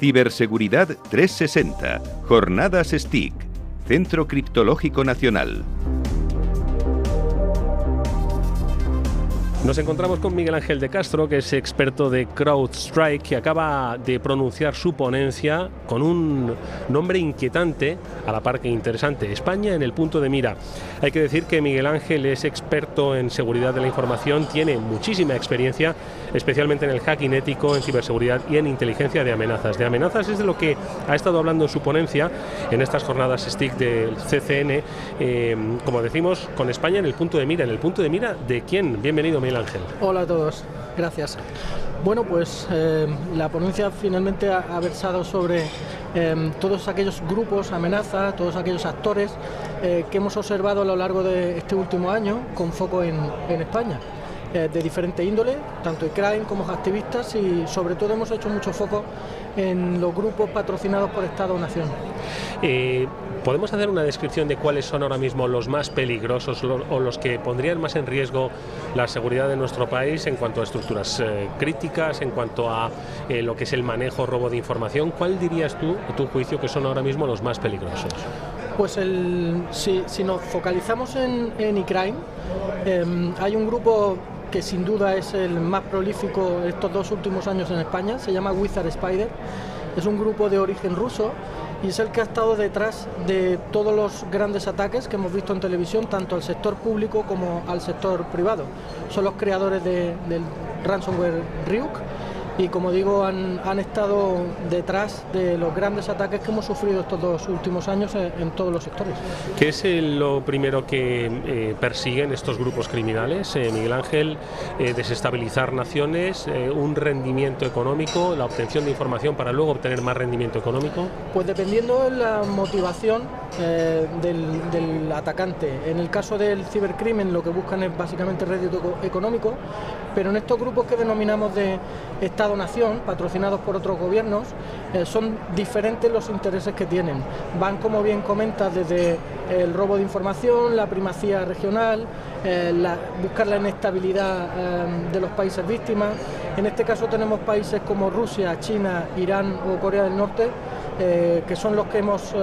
Ciberseguridad 360, Jornadas STIC, Centro Criptológico Nacional. Nos encontramos con Miguel Ángel de Castro, que es experto de CrowdStrike, que acaba de pronunciar su ponencia con un nombre inquietante, a la par que interesante, España en el punto de mira. Hay que decir que Miguel Ángel es experto en seguridad de la información, tiene muchísima experiencia, especialmente en el hacking ético, en ciberseguridad y en inteligencia de amenazas. De amenazas es de lo que ha estado hablando en su ponencia en estas jornadas STIC del CCN, eh, como decimos, con España en el punto de mira. ¿En el punto de mira de quién? Bienvenido, Miguel. Ángel. Hola a todos, gracias. Bueno, pues eh, la ponencia finalmente ha, versado sobre eh, todos aquellos grupos, amenazas, todos aquellos actores eh, que hemos observado a lo largo de este último año con foco en, España. de diferente índole, tanto de crime como activistas y sobre todo hemos hecho mucho foco en los grupos patrocinados por Estado o Nación. ¿Podemos hacer una descripción de cuáles son ahora mismo los más peligrosos o los que pondrían más en riesgo la seguridad de nuestro país en cuanto a estructuras eh, críticas, en cuanto a eh, lo que es el manejo, robo de información? ¿Cuál dirías tú, a tu juicio, que son ahora mismo los más peligrosos? Pues el, si, nos focalizamos en, en e-crime, em, hay un grupo que sin duda es el más prolífico estos dos últimos años en España, se llama Wizard Spider, es un grupo de origen ruso y es el que ha estado detrás de todos los grandes ataques que hemos visto en televisión, tanto al sector público como al sector privado. Son los creadores del ransomware Ryuk y como digo han, estado detrás de los grandes ataques que hemos sufrido estos dos últimos años en, todos los sectores. ¿Qué es lo primero que eh, persiguen estos grupos criminales, eh, Miguel Ángel? Eh, desestabilizar naciones, un rendimiento económico, la obtención de información para luego obtener más rendimiento económico. Pues dependiendo de la motivación del, del atacante. En el caso del cibercrimen lo que buscan es básicamente rédito económico, pero en estos grupos que denominamos de Estado-Nación, patrocinados por otros gobiernos, eh, son diferentes los intereses que tienen. Van, como bien comentas, desde el robo de información, la primacía regional, eh, buscar la inestabilidad eh, de los países víctimas. En este caso tenemos países como Rusia, China, Irán o Corea del Norte, que son los que hemos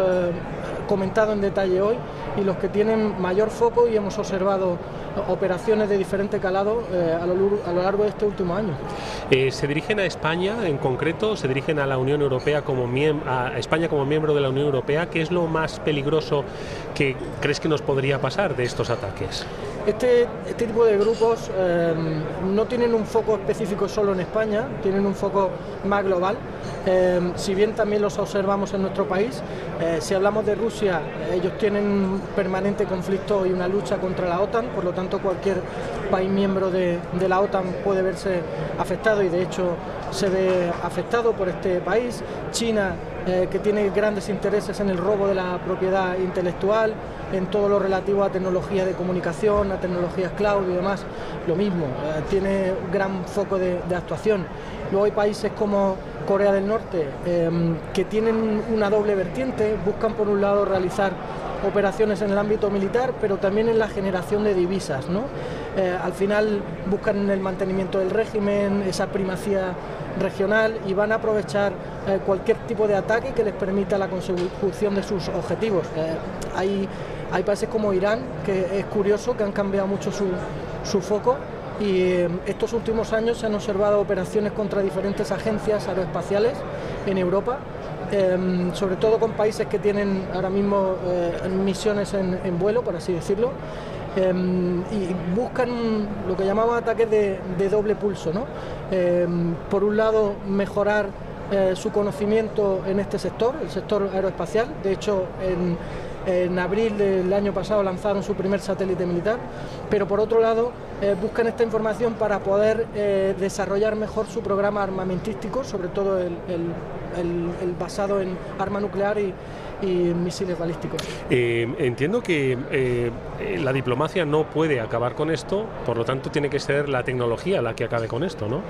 comentado en detalle hoy y los que tienen mayor foco y hemos observado operaciones de diferente calado eh, a, lo, largo de este último año. Eh, ¿Se dirigen a España en concreto? ¿Se dirigen a la Unión Europea como a España como miembro de la Unión Europea? ¿Qué es lo más peligroso que crees que nos podría pasar de estos ataques? Este, este tipo de grupos eh, no tienen un foco específico solo en España, tienen un foco más global. si bien también los observamos en nuestro país, si hablamos de Rusia, ellos tienen un permanente conflicto y una lucha contra la OTAN, por lo tanto cualquier país miembro de, la OTAN puede verse afectado y de hecho se ve afectado por este país. China, eh, que tiene grandes intereses en el robo de la propiedad intelectual, en todo lo relativo a tecnologías de comunicación, a tecnologías cloud y demás, lo mismo, eh, tiene gran foco de, actuación. Luego hay países como Corea del Norte eh, que tienen una doble vertiente, buscan por un lado realizar operaciones en el ámbito militar, pero también en la generación de divisas. ¿no? Eh, al final buscan el mantenimiento del régimen, esa primacía regional y van a aprovechar eh, cualquier tipo de ataque que les permita la consecución de sus objetivos. Eh, hay, países como Irán, que es curioso, que han cambiado mucho su, foco y estos últimos años se han observado operaciones contra diferentes agencias aeroespaciales en Europa Em, sobre todo con países que tienen ahora mismo misiones en, vuelo, por así decirlo, em, y buscan lo que llamamos ataques de, doble pulso. ¿no? Em, por un lado, mejorar eh, su conocimiento en este sector, el sector aeroespacial. De hecho, en, en abril del año pasado lanzaron su primer satélite militar, pero por otro lado eh, buscan esta información para poder desarrollar mejor su programa armamentístico, sobre todo el, el, basado en arma nuclear y, misiles balísticos. Eh, entiendo que eh, la diplomacia no puede acabar con esto, por lo tanto tiene que ser la tecnología la que acabe con esto, ¿no?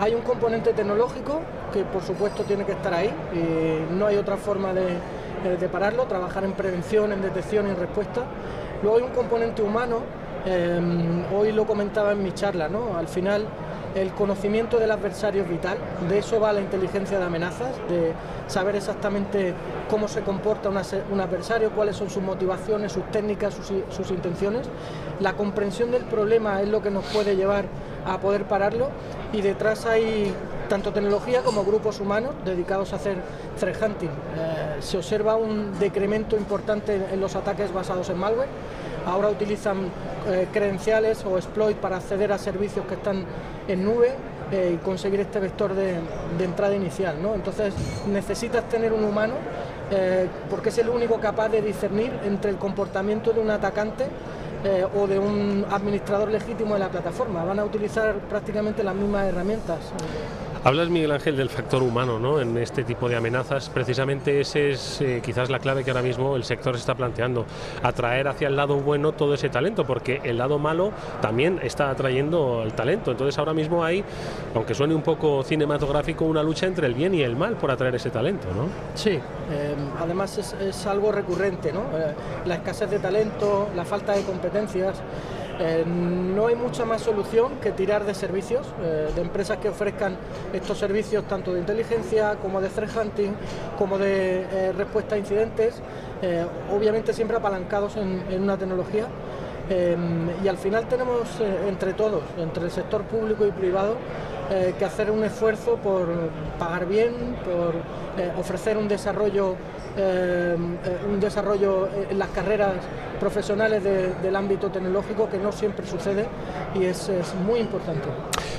Hay un componente tecnológico que por supuesto tiene que estar ahí, y no hay otra forma de, eh, de pararlo, trabajar en prevención, en detección y en respuesta. Luego hay un componente humano, hoy lo comentaba en mi charla, ¿no? Al final el conocimiento del adversario es vital, de eso va la inteligencia de amenazas, de saber exactamente cómo se comporta un adversario, cuáles son sus motivaciones, sus técnicas, sus, intenciones. La comprensión del problema es lo que nos puede llevar a poder pararlo y detrás hay tanto tecnología como grupos humanos dedicados a hacer threat hunting. Eh, se observa un decremento importante en los ataques basados en malware. Ahora utilizan eh, credenciales o exploit para acceder a servicios que están en nube eh, y conseguir este vector de, entrada inicial. Entonces necesitas tener un humano porque es el único capaz de discernir entre el comportamiento de un atacante o de un administrador legítimo de la plataforma. Van a utilizar prácticamente las mismas herramientas. Hablas, Miguel Ángel, del factor humano ¿no? en este tipo de amenazas. Precisamente ese es eh, quizás la clave que ahora mismo el sector se está planteando. Atraer hacia el lado bueno todo ese talento, porque el lado malo también está atrayendo el talento. Entonces ahora mismo hay, aunque suene un poco cinematográfico, una lucha entre el bien y el mal por atraer ese talento. ¿no? Sí, em, además es, algo recurrente. ¿no? Eh, la escasez de talento, la falta de competencias. Eh, no hay mucha más solución que tirar de servicios, eh, de empresas que ofrezcan estos servicios tanto de inteligencia como de threat hunting, como de eh, respuesta a incidentes, obviamente siempre apalancados en, una tecnología. y al final tenemos entre todos, entre el sector público y privado, que hacer un esfuerzo por pagar bien, por ofrecer un desarrollo, un desarrollo en las carreras profesionales del ámbito tecnológico que no siempre sucede y es, es muy importante.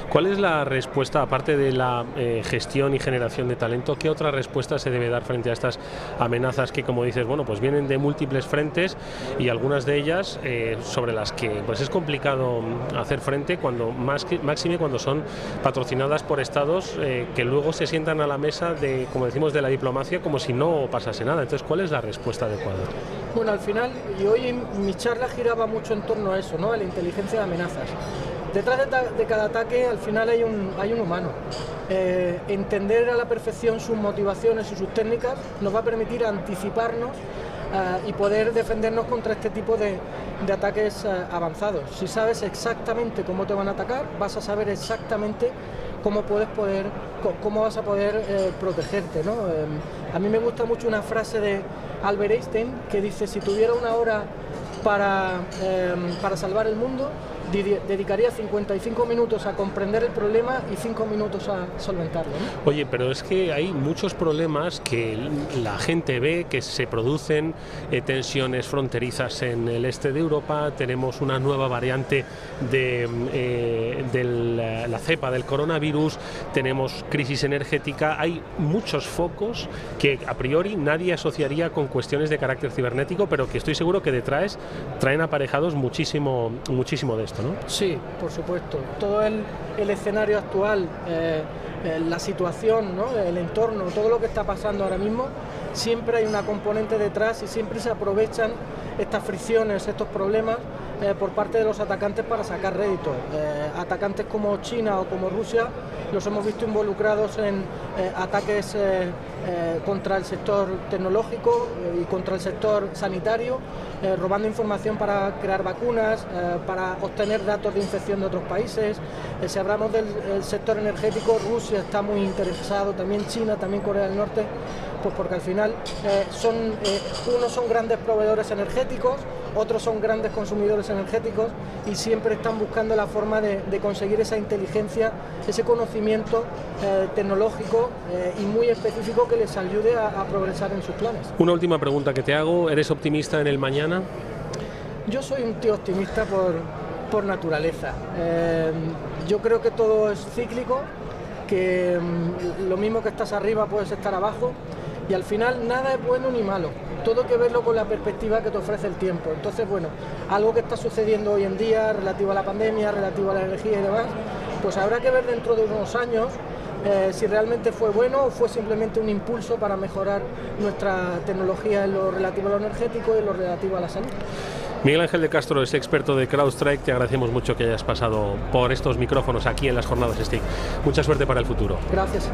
¿Cuál es la respuesta, aparte de la eh, gestión y generación de talento, qué otra respuesta se debe dar frente a estas amenazas que, como dices, bueno, pues vienen de múltiples frentes y algunas de ellas eh, sobre las que pues es complicado hacer frente cuando más que, máxime cuando son patrocinadas por estados eh, que luego se sientan a la mesa de, como decimos, de la diplomacia como si no pasase nada. Entonces, ¿cuál es la respuesta adecuada? Bueno, al final, y hoy mi charla giraba mucho en torno a eso, ¿no? A la inteligencia de amenazas. Detrás de, cada ataque al final hay un, humano. Eh, entender a la perfección sus motivaciones y sus técnicas nos va a permitir anticiparnos eh, y poder defendernos contra este tipo de, ataques eh, avanzados. Si sabes exactamente cómo te van a atacar, vas a saber exactamente cómo puedes poder, cómo vas a poder protegerte. a mí me gusta mucho una frase de Albert Einstein que dice, si tuviera una hora para, para salvar el mundo, dedicaría 55 minutos a comprender el problema y 5 minutos a solventarlo. Oye, pero es que hay muchos problemas que la gente ve que se producen, eh, tensiones fronterizas en el este de Europa, tenemos una nueva variante de, eh, la cepa del coronavirus, tenemos crisis energética, hay muchos focos que a priori nadie asociaría con cuestiones de carácter cibernético, pero que estoy seguro que detrás traen aparejados muchísimo, muchísimo de esto. Sí, por supuesto. Todo el, escenario actual, eh, eh, la situación, el entorno, todo lo que está pasando ahora mismo, siempre hay una componente detrás y siempre se aprovechan estas fricciones, estos problemas eh, por parte de los atacantes para sacar rédito. atacantes como China o como Rusia los hemos visto involucrados en ataques contra el sector tecnológico y contra el sector sanitario eh, robando información para crear vacunas, eh, para obtener datos de infección de otros países. Eh, si hablamos del sector energético, Rusia está muy interesado, también China, también Corea del Norte, pues porque al final son, unos son grandes proveedores energéticos, otros son grandes consumidores energéticos y siempre están buscando la forma de, conseguir esa inteligencia, ese conocimiento tecnológico y muy específico que les ayude a progresar en sus planes. Una última pregunta que te hago, ¿eres optimista en el mañana? Yo soy un tío optimista por, naturaleza. Eh, yo creo que todo es cíclico, que mm, lo mismo que estás arriba puedes estar abajo y al final nada es bueno ni malo. Todo hay que verlo con la perspectiva que te ofrece el tiempo. Entonces, bueno, algo que está sucediendo hoy en día relativo a la pandemia, relativo a la energía y demás, pues habrá que ver dentro de unos años eh, si realmente fue bueno o fue simplemente un impulso para mejorar nuestra tecnología en lo relativo a lo energético y en lo relativo a la salud. Miguel Ángel de Castro es experto de CrowdStrike. Te agradecemos mucho que hayas pasado por estos micrófonos aquí en las jornadas STIC. Mucha suerte para el futuro. Gracias.